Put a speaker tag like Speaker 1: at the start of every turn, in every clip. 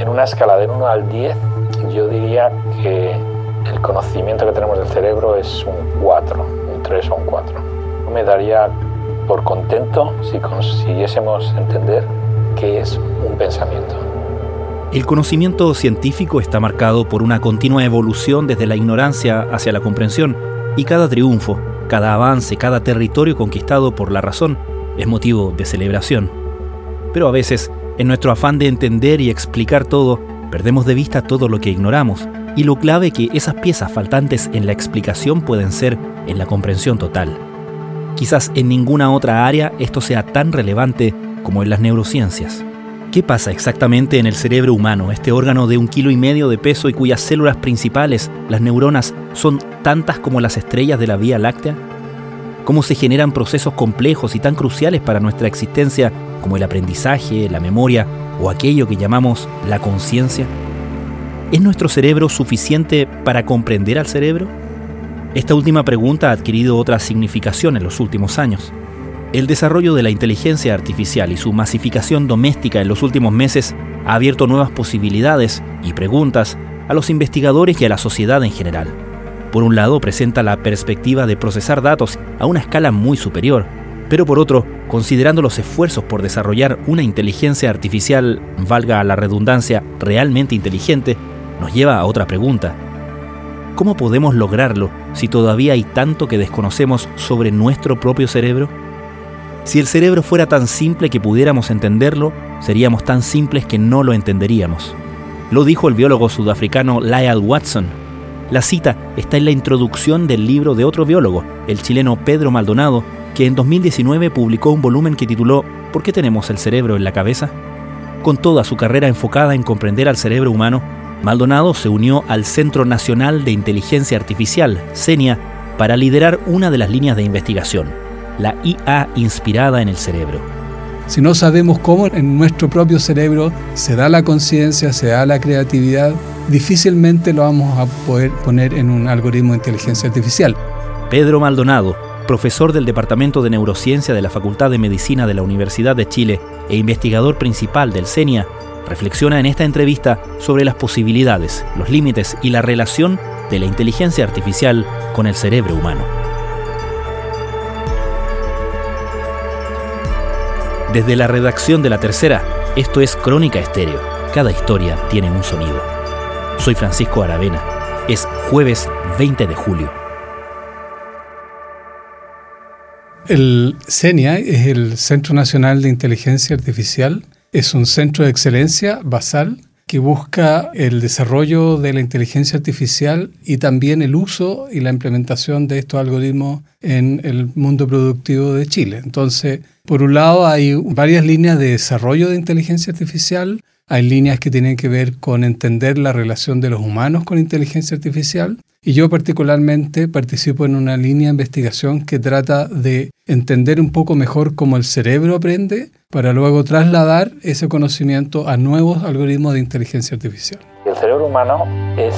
Speaker 1: En una escala de 1 al 10, yo diría que el conocimiento que tenemos del cerebro es un 4, un 3 o un 4. Me daría por contento si consiguiésemos entender qué es un pensamiento.
Speaker 2: El conocimiento científico está marcado por una continua evolución desde la ignorancia hacia la comprensión y cada triunfo, cada avance, cada territorio conquistado por la razón es motivo de celebración. Pero a veces, en nuestro afán de entender y explicar todo, perdemos de vista todo lo que ignoramos y lo clave que esas piezas faltantes en la explicación pueden ser en la comprensión total. Quizás en ninguna otra área esto sea tan relevante como en las neurociencias. ¿Qué pasa exactamente en el cerebro humano, este órgano de un kilo y medio de peso y cuyas células principales, las neuronas, son tantas como las estrellas de la Vía Láctea? ¿Cómo se generan procesos complejos y tan cruciales para nuestra existencia como el aprendizaje, la memoria o aquello que llamamos la conciencia? ¿Es nuestro cerebro suficiente para comprender al cerebro? Esta última pregunta ha adquirido otra significación en los últimos años. El desarrollo de la inteligencia artificial y su masificación doméstica en los últimos meses ha abierto nuevas posibilidades y preguntas a los investigadores y a la sociedad en general. Por un lado, presenta la perspectiva de procesar datos a una escala muy superior, pero por otro, considerando los esfuerzos por desarrollar una inteligencia artificial, valga la redundancia, realmente inteligente, nos lleva a otra pregunta. ¿Cómo podemos lograrlo si todavía hay tanto que desconocemos sobre nuestro propio cerebro? Si el cerebro fuera tan simple que pudiéramos entenderlo, seríamos tan simples que no lo entenderíamos. Lo dijo el biólogo sudafricano Lyle Watson. La cita está en la introducción del libro de otro biólogo, el chileno Pedro Maldonado, que en 2019 publicó un volumen que tituló ¿Por qué tenemos el cerebro en la cabeza? Con toda su carrera enfocada en comprender al cerebro humano, Maldonado se unió al Centro Nacional de Inteligencia Artificial, CENIA, para liderar una de las líneas de investigación, la IA inspirada en el cerebro.
Speaker 3: Si no sabemos cómo en nuestro propio cerebro se da la conciencia, se da la creatividad, difícilmente lo vamos a poder poner en un algoritmo de inteligencia artificial.
Speaker 2: Pedro Maldonado, profesor del Departamento de Neurociencia de la Facultad de Medicina de la Universidad de Chile e investigador principal del CENIA, reflexiona en esta entrevista sobre las posibilidades, los límites y la relación de la inteligencia artificial con el cerebro humano. Desde la redacción de La Tercera, esto es Crónica Estéreo. Cada historia tiene un sonido. Soy Francisco Aravena. Es jueves 20 de julio.
Speaker 3: El CENIA es el Centro Nacional de Inteligencia Artificial. Es un centro de excelencia basal que busca el desarrollo de la inteligencia artificial y también el uso y la implementación de estos algoritmos en el mundo productivo de Chile. Entonces, por un lado, hay varias líneas de desarrollo de inteligencia artificial. Hay líneas que tienen que ver con entender la relación de los humanos con inteligencia artificial. Y yo particularmente participo en una línea de investigación que trata de entender un poco mejor cómo el cerebro aprende para luego trasladar ese conocimiento a nuevos algoritmos de inteligencia artificial.
Speaker 1: El cerebro humano es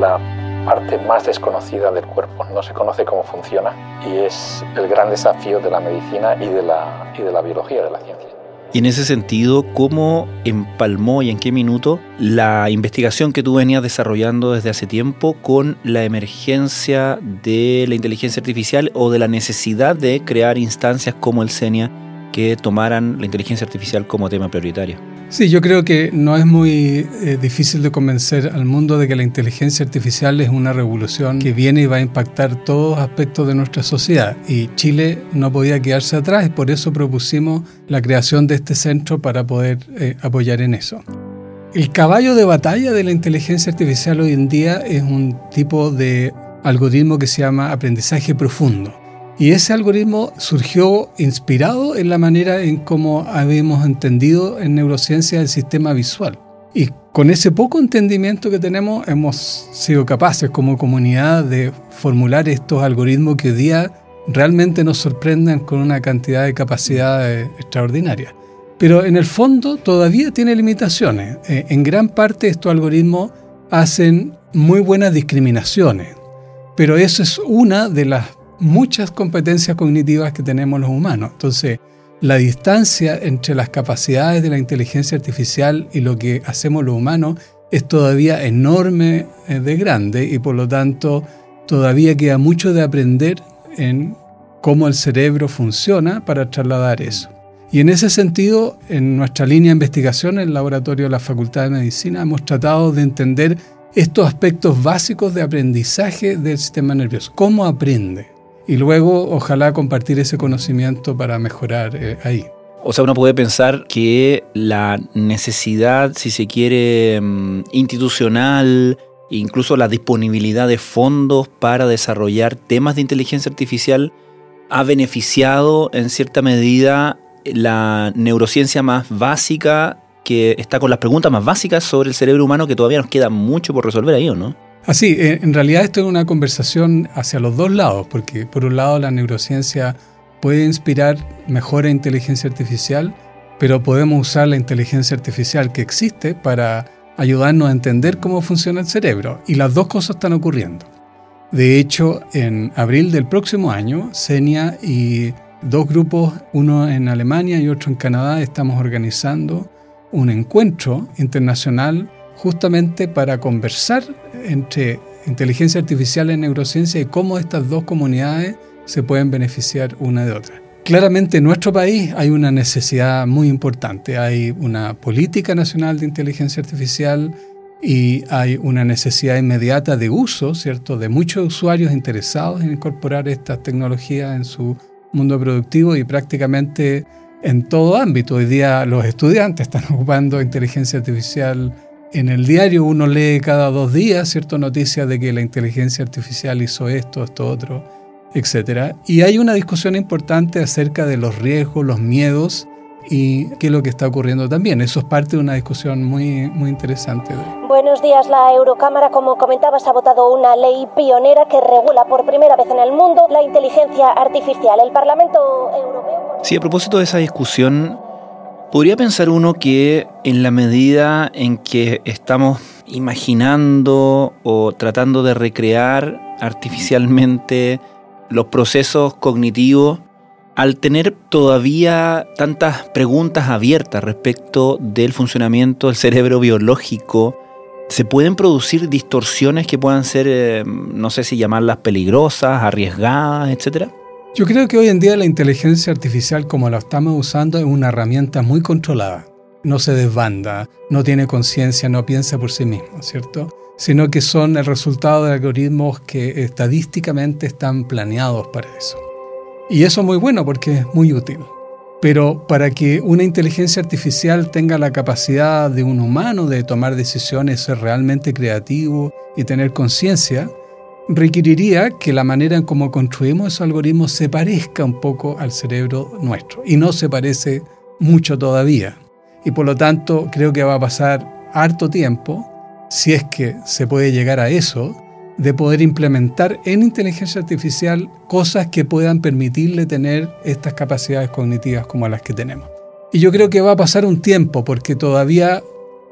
Speaker 1: la parte más desconocida del cuerpo. No se conoce cómo funciona y es el gran desafío de la medicina y de la, y de la biología, de la ciencia.
Speaker 2: Y en ese sentido, ¿cómo empalmó y en qué minuto la investigación que tú venías desarrollando desde hace tiempo con la emergencia de la inteligencia artificial o de la necesidad de crear instancias como el CENIA que tomaran la inteligencia artificial como tema prioritario?
Speaker 3: Sí, yo creo que no es muy eh, difícil de convencer al mundo de que la inteligencia artificial es una revolución que viene y va a impactar todos aspectos de nuestra sociedad. Y Chile no podía quedarse atrás y por eso propusimos la creación de este centro para poder eh, apoyar en eso. El caballo de batalla de la inteligencia artificial hoy en día es un tipo de algoritmo que se llama aprendizaje profundo. Y ese algoritmo surgió inspirado en la manera en cómo habíamos entendido en neurociencia el sistema visual. Y con ese poco entendimiento que tenemos hemos sido capaces como comunidad de formular estos algoritmos que día realmente nos sorprenden con una cantidad de capacidades extraordinarias. Pero en el fondo todavía tiene limitaciones. Eh, en gran parte estos algoritmos hacen muy buenas discriminaciones, pero eso es una de las muchas competencias cognitivas que tenemos los humanos. Entonces, la distancia entre las capacidades de la inteligencia artificial y lo que hacemos los humanos es todavía enorme eh, de grande y por lo tanto todavía queda mucho de aprender en cómo el cerebro funciona para trasladar eso. Y en ese sentido, en nuestra línea de investigación en el laboratorio de la Facultad de Medicina hemos tratado de entender estos aspectos básicos de aprendizaje del sistema nervioso. ¿Cómo aprende? Y luego, ojalá compartir ese conocimiento para mejorar eh, ahí.
Speaker 2: O sea, uno puede pensar que la necesidad, si se quiere, mm, institucional, incluso la disponibilidad de fondos para desarrollar temas de inteligencia artificial, ha beneficiado en cierta medida la neurociencia más básica que está con las preguntas más básicas sobre el cerebro humano que todavía nos queda mucho por resolver ahí, ¿o no?
Speaker 3: Así, en realidad esto es una conversación hacia los dos lados, porque por un lado la neurociencia puede inspirar mejora inteligencia artificial, pero podemos usar la inteligencia artificial que existe para ayudarnos a entender cómo funciona el cerebro. Y las dos cosas están ocurriendo. De hecho, en abril del próximo año, Senia y dos grupos, uno en Alemania y otro en Canadá, estamos organizando un encuentro internacional justamente para conversar entre inteligencia artificial y neurociencia y cómo estas dos comunidades se pueden beneficiar una de otra. Claramente en nuestro país hay una necesidad muy importante. Hay una política nacional de inteligencia artificial y hay una necesidad inmediata de uso, ¿cierto?, de muchos usuarios interesados en incorporar estas tecnologías en su mundo productivo y prácticamente en todo ámbito. Hoy día los estudiantes están ocupando inteligencia artificial en el diario. Uno lee cada dos días, ¿cierto?, noticias de que la inteligencia artificial hizo esto, esto, otro etc. Y hay una discusión importante acerca de los riesgos, los miedos y qué es lo que está ocurriendo también. Eso es parte de una discusión muy, muy interesante.
Speaker 4: Buenos días. La Eurocámara, como comentabas, ha votado una ley pionera que regula por primera vez en el mundo la inteligencia artificial. El Parlamento Europeo...
Speaker 2: Sí, a propósito de esa discusión, podría pensar uno que en la medida en que estamos imaginando o tratando de recrear artificialmente los procesos cognitivos, al tener todavía tantas preguntas abiertas respecto del funcionamiento del cerebro biológico, se pueden producir distorsiones que puedan ser, eh, no sé si llamarlas peligrosas, arriesgadas, etc.
Speaker 3: Yo creo que hoy en día la inteligencia artificial como la estamos usando es una herramienta muy controlada. No se desbanda, no tiene conciencia, no piensa por sí mismo, ¿cierto? sino que son el resultado de algoritmos que estadísticamente están planeados para eso. Y eso es muy bueno porque es muy útil. Pero para que una inteligencia artificial tenga la capacidad de un humano de tomar decisiones, ser realmente creativo y tener conciencia, requeriría que la manera en cómo construimos esos algoritmos se parezca un poco al cerebro nuestro. Y no se parece mucho todavía. Y por lo tanto creo que va a pasar harto tiempo si es que se puede llegar a eso, de poder implementar en inteligencia artificial cosas que puedan permitirle tener estas capacidades cognitivas como las que tenemos. Y yo creo que va a pasar un tiempo porque todavía,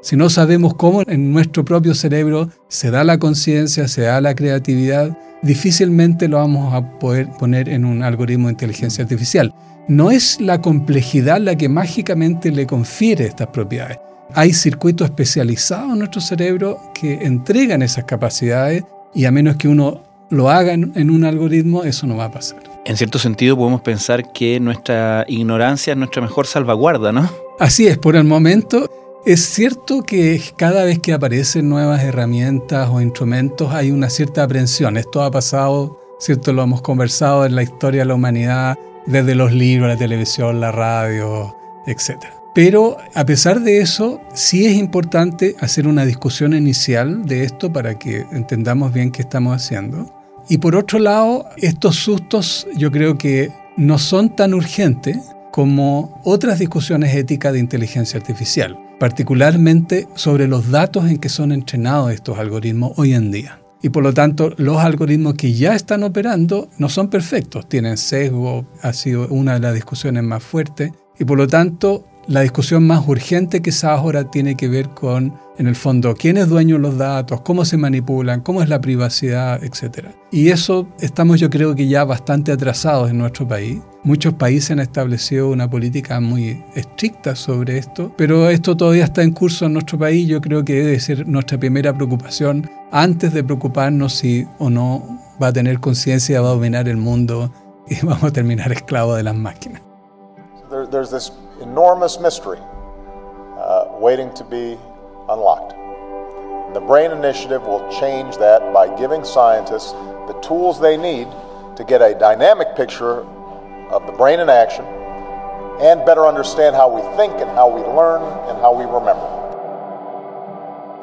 Speaker 3: si no sabemos cómo en nuestro propio cerebro se da la conciencia, se da la creatividad, difícilmente lo vamos a poder poner en un algoritmo de inteligencia artificial. No es la complejidad la que mágicamente le confiere estas propiedades hay circuitos especializados en nuestro cerebro que entregan esas capacidades y a menos que uno lo haga en un algoritmo, eso no va a pasar.
Speaker 2: En cierto sentido podemos pensar que nuestra ignorancia es nuestra mejor salvaguarda, ¿no?
Speaker 3: Así es, por el momento es cierto que cada vez que aparecen nuevas herramientas o instrumentos hay una cierta aprensión. Esto ha pasado, ¿cierto? Lo hemos conversado en la historia de la humanidad, desde los libros, la televisión, la radio, etcétera. Pero a pesar de eso, sí es importante hacer una discusión inicial de esto para que entendamos bien qué estamos haciendo. Y por otro lado, estos sustos yo creo que no son tan urgentes como otras discusiones éticas de inteligencia artificial, particularmente sobre los datos en que son entrenados estos algoritmos hoy en día. Y por lo tanto, los algoritmos que ya están operando no son perfectos, tienen sesgo, ha sido una de las discusiones más fuertes, y por lo tanto la discusión más urgente quizás ahora tiene que ver con, en el fondo, quién es dueño de los datos, cómo se manipulan, cómo es la privacidad, etc. Y eso estamos yo creo que ya bastante atrasados en nuestro país. Muchos países han establecido una política muy estricta sobre esto, pero esto todavía está en curso en nuestro país. Yo creo que debe ser nuestra primera preocupación antes de preocuparnos si o no va a tener conciencia, va a dominar el mundo y vamos a terminar esclavos de las máquinas.
Speaker 5: There, there's this enormous mystery uh, waiting to be unlocked. The Brain Initiative will change that by giving scientists the tools they need to get a dynamic picture of the brain in action and better understand how we think and how we learn and how we remember.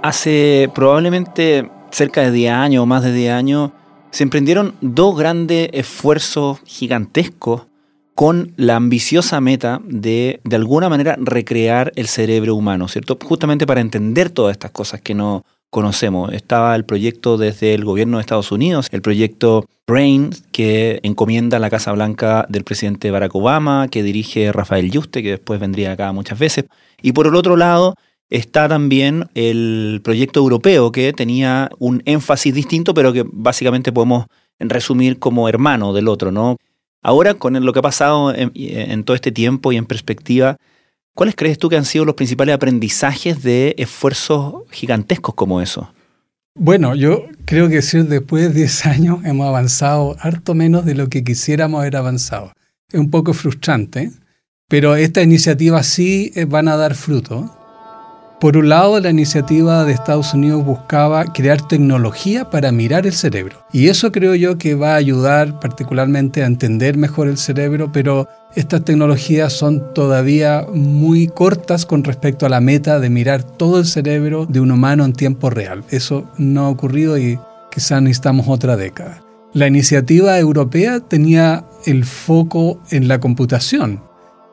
Speaker 2: Hace probablemente cerca de 10 años o más de 10 años se emprendieron dos grandes esfuerzos gigantescos con la ambiciosa meta de, de alguna manera, recrear el cerebro humano, ¿cierto? Justamente para entender todas estas cosas que no, conocemos. Estaba el proyecto desde el gobierno de Estados Unidos, el proyecto BRAIN, que encomienda la Casa Blanca del presidente Barack Obama, que dirige Rafael Yuste, que después vendría acá muchas veces. Y por el otro lado está también el proyecto europeo, que tenía un énfasis distinto, pero que básicamente podemos resumir como hermano del otro, ¿no? Ahora, con lo que ha pasado en, en todo este tiempo y en perspectiva, ¿Cuáles crees tú que han sido los principales aprendizajes de esfuerzos gigantescos como eso?
Speaker 3: Bueno, yo creo que si después de 10 años hemos avanzado harto menos de lo que quisiéramos haber avanzado. Es un poco frustrante, pero estas iniciativas sí eh, van a dar fruto. Por un lado, la iniciativa de Estados Unidos buscaba crear tecnología para mirar el cerebro. Y eso creo yo que va a ayudar particularmente a entender mejor el cerebro, pero estas tecnologías son todavía muy cortas con respecto a la meta de mirar todo el cerebro de un humano en tiempo real. Eso no ha ocurrido y quizás necesitamos otra década. La iniciativa europea tenía el foco en la computación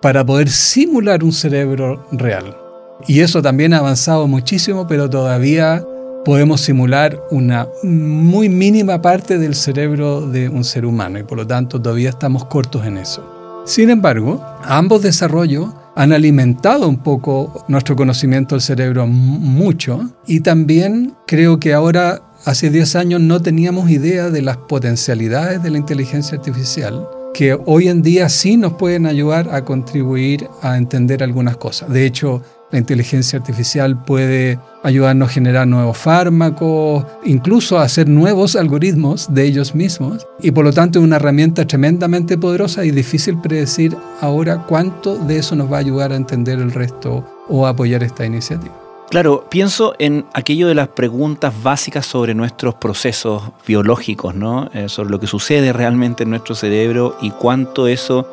Speaker 3: para poder simular un cerebro real. Y eso también ha avanzado muchísimo, pero todavía podemos simular una muy mínima parte del cerebro de un ser humano y por lo tanto todavía estamos cortos en eso. Sin embargo, ambos desarrollos han alimentado un poco nuestro conocimiento del cerebro mucho y también creo que ahora, hace 10 años, no teníamos idea de las potencialidades de la inteligencia artificial que hoy en día sí nos pueden ayudar a contribuir a entender algunas cosas. De hecho, la inteligencia artificial puede ayudarnos a generar nuevos fármacos, incluso a hacer nuevos algoritmos de ellos mismos. Y por lo tanto es una herramienta tremendamente poderosa y difícil predecir ahora cuánto de eso nos va a ayudar a entender el resto o a apoyar esta iniciativa.
Speaker 2: Claro, pienso en aquello de las preguntas básicas sobre nuestros procesos biológicos, ¿no? Eh, sobre lo que sucede realmente en nuestro cerebro y cuánto eso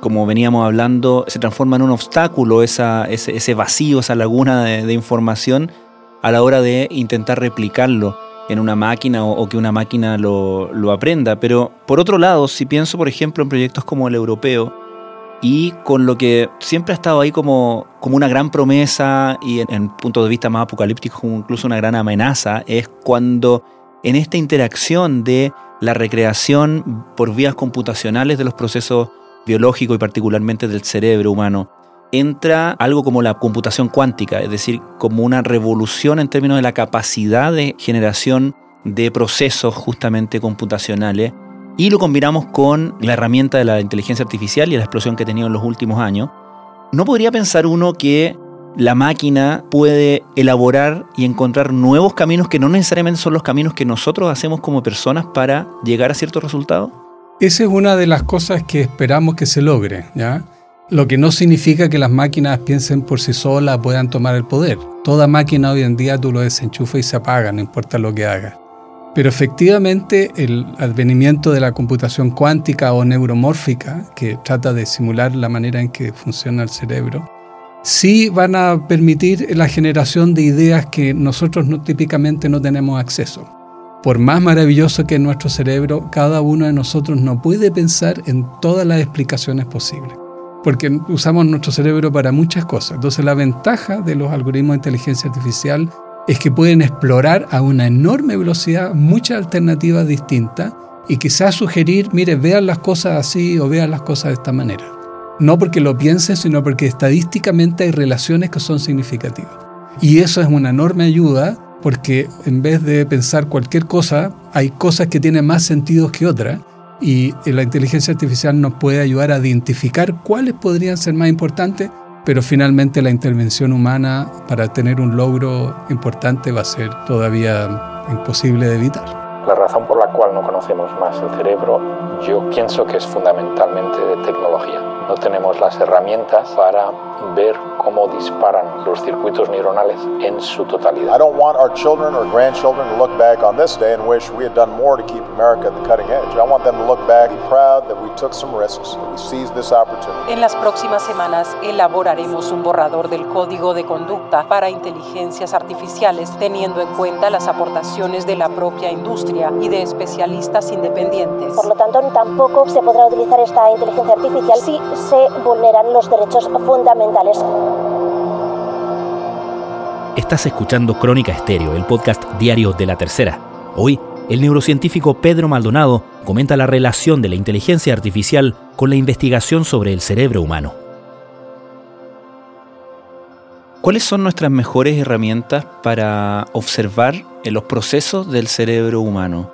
Speaker 2: como veníamos hablando, se transforma en un obstáculo ese, vacío, esa laguna de, información a la hora de intentar replicarlo en una máquina o, que una máquina lo, aprenda. Pero por otro lado, si pienso, por ejemplo, en proyectos como el europeo, y con lo que siempre ha estado ahí como, como una gran promesa y en, en punto de vista más apocalíptico como incluso una gran amenaza, es cuando en esta interacción de la recreación por vías computacionales de los procesos biológico y particularmente del cerebro humano, entra algo como la computación cuántica, es decir, como una revolución en términos de la capacidad de generación de procesos justamente computacionales y lo combinamos con la herramienta de la inteligencia artificial y la explosión que ha tenido en los últimos años, ¿no podría pensar uno que la máquina puede elaborar y encontrar nuevos caminos que no necesariamente son los caminos que nosotros hacemos como personas para llegar a ciertos resultados?
Speaker 3: Esa es una de las cosas que esperamos que se logre, ¿ya? Lo que no significa que las máquinas piensen por sí solas, puedan tomar el poder. Toda máquina hoy en día tú lo desenchufas y se apaga, no importa lo que haga. Pero efectivamente el advenimiento de la computación cuántica o neuromórfica, que trata de simular la manera en que funciona el cerebro, sí van a permitir la generación de ideas que nosotros no, típicamente no tenemos acceso. Por más maravilloso que es nuestro cerebro, cada uno de nosotros no puede pensar en todas las explicaciones posibles, porque usamos nuestro cerebro para muchas cosas. Entonces la ventaja de los algoritmos de inteligencia artificial es que pueden explorar a una enorme velocidad muchas alternativas distintas y quizás sugerir, mire, vean las cosas así o vean las cosas de esta manera. No porque lo piensen, sino porque estadísticamente hay relaciones que son significativas. Y eso es una enorme ayuda porque en vez de pensar cualquier cosa, hay cosas que tienen más sentido que otras y la inteligencia artificial nos puede ayudar a identificar cuáles podrían ser más importantes, pero finalmente la intervención humana para tener un logro importante va a ser todavía imposible de evitar.
Speaker 1: La razón por la cual no conocemos más el cerebro, yo pienso que es fundamentalmente de tecnología. No tenemos las herramientas para ver cómo disparan los circuitos neuronales en su totalidad.
Speaker 5: I don't want our children or grandchildren to look back on this day and wish we had done more to keep America at the cutting edge. I want them to look back and be proud that we took some risks, that we seized this opportunity.
Speaker 6: En las próximas semanas elaboraremos un borrador del código de conducta para inteligencias artificiales, teniendo en cuenta las aportaciones de la propia industria y de especialistas independientes.
Speaker 4: Por lo tanto, tampoco se podrá utilizar esta inteligencia artificial si se vulneran los derechos fundamentales.
Speaker 2: Estás escuchando Crónica Estéreo, el podcast diario de la tercera. Hoy, el neurocientífico Pedro Maldonado comenta la relación de la inteligencia artificial con la investigación sobre el cerebro humano. ¿Cuáles son nuestras mejores herramientas para observar los procesos del cerebro humano?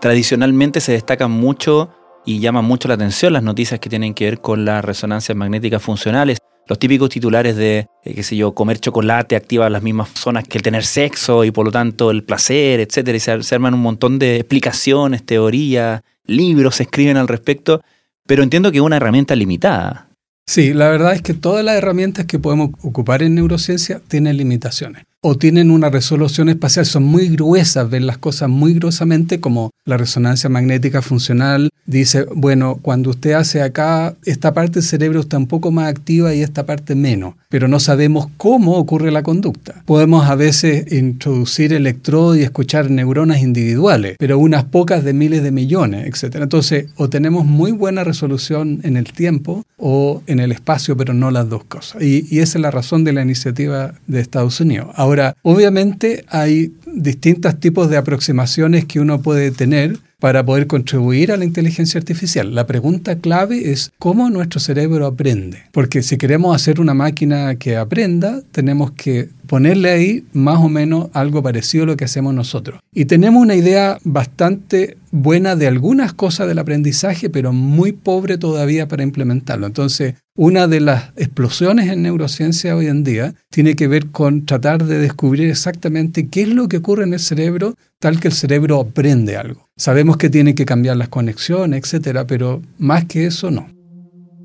Speaker 2: Tradicionalmente se destacan mucho y llaman mucho la atención las noticias que tienen que ver con las resonancias magnéticas funcionales. Los típicos titulares de, eh, qué sé yo, comer chocolate activa las mismas zonas que el tener sexo y por lo tanto el placer, etcétera. Y se, se arman un montón de explicaciones, teorías, libros se escriben al respecto, pero entiendo que es una herramienta limitada.
Speaker 3: Sí, la verdad es que todas las herramientas que podemos ocupar en neurociencia tienen limitaciones o tienen una resolución espacial, son muy gruesas, ven las cosas muy gruesamente, como la resonancia magnética funcional. Dice, bueno, cuando usted hace acá, esta parte del cerebro está un poco más activa y esta parte menos, pero no sabemos cómo ocurre la conducta. Podemos a veces introducir electrodos y escuchar neuronas individuales, pero unas pocas de miles de millones, etc. Entonces, o tenemos muy buena resolución en el tiempo o en el espacio, pero no las dos cosas. Y, y esa es la razón de la iniciativa de Estados Unidos. Ahora, Ahora, obviamente hay distintos tipos de aproximaciones que uno puede tener para poder contribuir a la inteligencia artificial. La pregunta clave es cómo nuestro cerebro aprende. Porque si queremos hacer una máquina que aprenda, tenemos que ponerle ahí más o menos algo parecido a lo que hacemos nosotros. Y tenemos una idea bastante buena de algunas cosas del aprendizaje, pero muy pobre todavía para implementarlo. Entonces, una de las explosiones en neurociencia hoy en día tiene que ver con tratar de descubrir exactamente qué es lo que ocurre en el cerebro tal que el cerebro aprende algo. Sabemos que tiene que cambiar las conexiones, etcétera, pero más que eso no.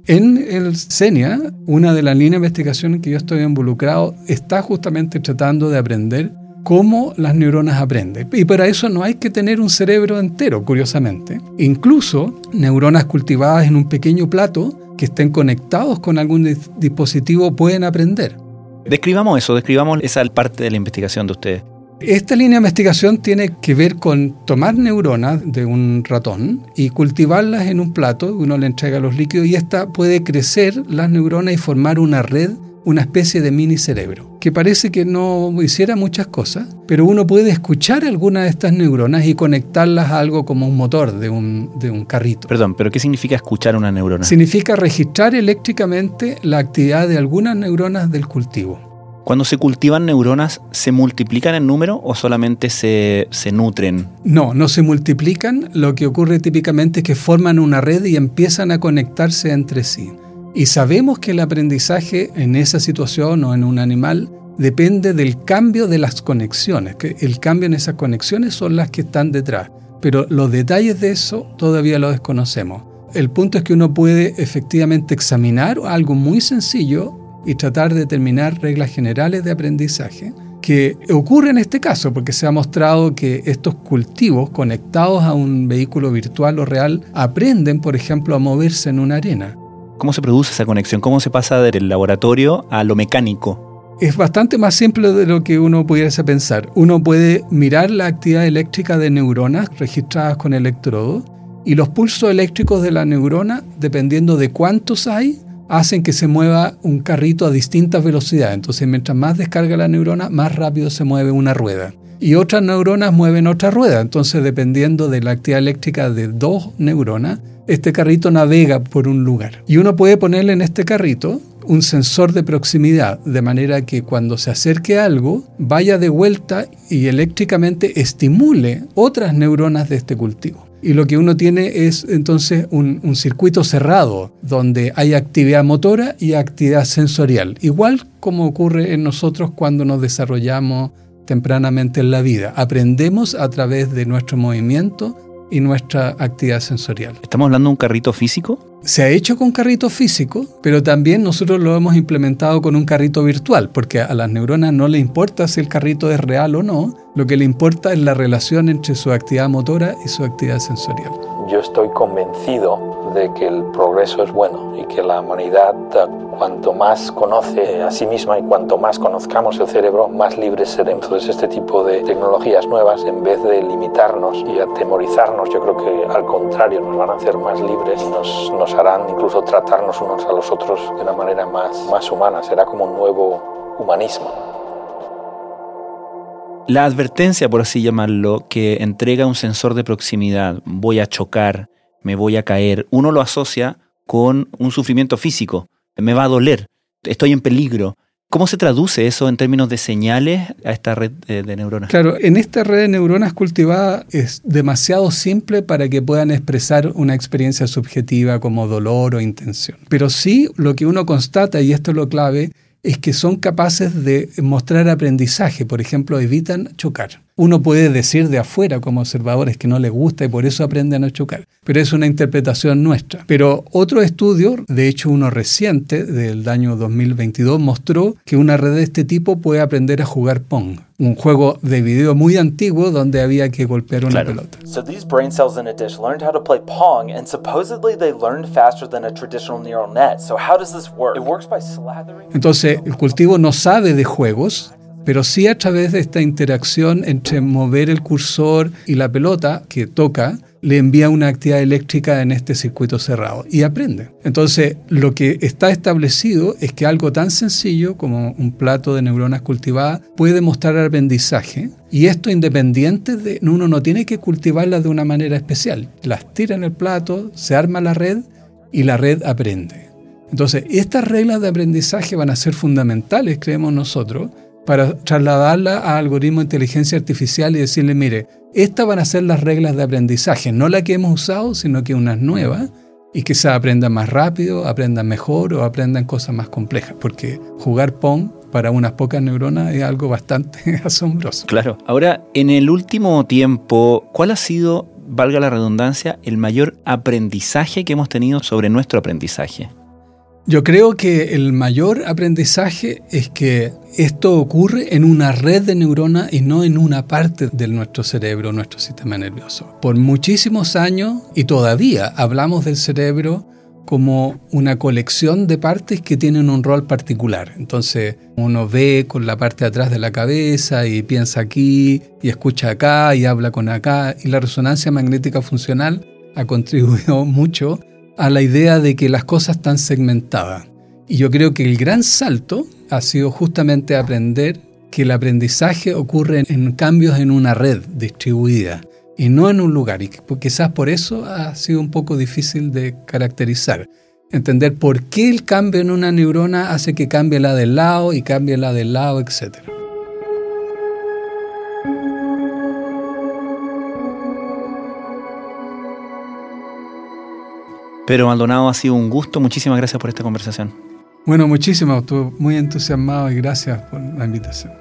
Speaker 3: En el CENIA, una de las líneas de investigación en que yo estoy involucrado está justamente tratando de aprender cómo las neuronas aprenden. Y para eso no hay que tener un cerebro entero, curiosamente. Incluso neuronas cultivadas en un pequeño plato que estén conectados con algún dispositivo pueden aprender.
Speaker 2: Describamos eso, describamos esa parte de la investigación de ustedes.
Speaker 3: Esta línea de investigación tiene que ver con tomar neuronas de un ratón y cultivarlas en un plato, uno le entrega los líquidos y esta puede crecer las neuronas y formar una red, una especie de mini cerebro, que parece que no hiciera muchas cosas, pero uno puede escuchar algunas de estas neuronas y conectarlas a algo como un motor de un, de un carrito.
Speaker 2: Perdón, pero ¿qué significa escuchar una neurona?
Speaker 3: Significa registrar eléctricamente la actividad de algunas neuronas del cultivo.
Speaker 2: Cuando se cultivan neuronas, ¿se multiplican en número o solamente se, se, nutren?
Speaker 3: No, no se multiplican. Lo que ocurre típicamente es que forman una red y empiezan a conectarse entre sí. Y sabemos que el aprendizaje en esa situación o en un animal depende del cambio de las conexiones, que el cambio en esas conexiones son las que están detrás. Pero los detalles de eso todavía lo desconocemos. El punto es que uno puede efectivamente examinar algo muy sencillo y tratar de determinar reglas generales de aprendizaje que ocurre en este caso, porque se ha mostrado que estos cultivos conectados a un vehículo virtual o real aprenden, por ejemplo, a moverse en una arena.
Speaker 2: ¿Cómo se produce esa conexión? ¿Cómo se pasa del laboratorio a lo mecánico?
Speaker 3: Es bastante más simple de lo que uno pudiese pensar. Uno puede mirar la actividad eléctrica de neuronas registradas con electrodos y los pulsos eléctricos de la neurona, dependiendo de cuántos hay, hacen que se mueva un carrito a distintas velocidades. Entonces, mientras más descarga la neurona, más rápido se mueve una rueda. Y otras neuronas mueven otra rueda. Entonces, dependiendo de la actividad eléctrica de dos neuronas, este carrito navega por un lugar. Y uno puede ponerle en este carrito un sensor de proximidad, de manera que cuando se acerque algo, vaya de vuelta y eléctricamente estimule otras neuronas de este cultivo. Y lo que uno tiene es entonces un, circuito cerrado donde hay actividad motora y actividad sensorial, igual como ocurre en nosotros cuando nos desarrollamos tempranamente en la vida. Aprendemos a través de nuestro movimiento y nuestra actividad sensorial.
Speaker 2: ¿Estamos hablando de un carrito físico?
Speaker 3: Se ha hecho con carrito físico, pero también nosotros lo hemos implementado con un carrito virtual, porque a las neuronas no le importa si el carrito es real o no, lo que le importa es la relación entre su actividad motora y su actividad sensorial.
Speaker 1: Yo estoy convencido de que el progreso es bueno y que la humanidad, cuanto más conoce a sí misma y cuanto más conozcamos el cerebro, más libres seremos. Entonces, este tipo de tecnologías nuevas, en vez de limitarnos y atemorizarnos, yo creo que al contrario, nos van a hacer más libres y nos, nos harán incluso tratarnos unos a los otros de una manera más, más humana. Será como un nuevo humanismo.
Speaker 2: La advertencia, por así llamarlo, que entrega un sensor de proximidad, voy a chocar, me voy a caer, uno lo asocia con un sufrimiento físico, me va a doler, estoy en peligro. ¿Cómo se traduce eso en términos de señales a esta red de, neuronas?
Speaker 3: Claro, en esta red de neuronas cultivada es demasiado simple para que puedan expresar una experiencia subjetiva como dolor o intención. Pero sí lo que uno constata, y esto es lo clave, es que son capaces de mostrar aprendizaje, por ejemplo, evitan chocar. Uno puede decir de afuera como observadores que no les gusta y por eso aprenden a chocar, pero es una interpretación nuestra. Pero otro estudio, de hecho uno reciente del año 2022, mostró que una red de este tipo puede aprender a jugar Pong, un juego de video muy antiguo donde había que golpear una pelota. So these brain cells in a dish learned how to play Pong and supposedly they learned faster than a traditional neural net. So how does this work? It works by slathering. Entonces, el cultivo no sabe de juegos, pero sí a través de esta interacción entre mover el cursor y la pelota que toca, le envía una actividad eléctrica en este circuito cerrado y aprende. Entonces, lo que está establecido es que algo tan sencillo como un plato de neuronas cultivadas puede mostrar aprendizaje y esto independiente de uno no tiene que cultivarlas de una manera especial. Las tira en el plato, se arma la red y la red aprende. Entonces, estas reglas de aprendizaje van a ser fundamentales, creemos nosotros, para trasladarla a algoritmo de inteligencia artificial y decirle, mire, estas van a ser las reglas de aprendizaje, no la que hemos usado, sino que unas nuevas, y se aprendan más rápido, aprendan mejor o aprendan cosas más complejas, porque jugar Pong para unas pocas neuronas es algo bastante asombroso.
Speaker 2: Claro. Ahora, en el último tiempo, ¿cuál ha sido, valga la redundancia, el mayor aprendizaje que hemos tenido sobre nuestro aprendizaje?
Speaker 3: Yo creo que el mayor aprendizaje es que esto ocurre en una red de neuronas y no en una parte de nuestro cerebro, nuestro sistema nervioso. Por muchísimos años y todavía hablamos del cerebro como una colección de partes que tienen un rol particular. Entonces uno ve con la parte de atrás de la cabeza y piensa aquí y escucha acá y habla con acá y la resonancia magnética funcional ha contribuido mucho a la idea de que las cosas están segmentadas. Y yo creo que el gran salto ha sido justamente aprender que el aprendizaje ocurre en cambios en una red distribuida y no en un lugar. Y quizás por eso ha sido un poco difícil de caracterizar. Entender por qué el cambio en una neurona hace que cambie la del lado y cambie la del lado, etcétera.
Speaker 2: Pero Maldonado ha sido un gusto. Muchísimas gracias por esta conversación.
Speaker 3: Bueno, muchísimas. Estuve muy entusiasmado y gracias por la invitación.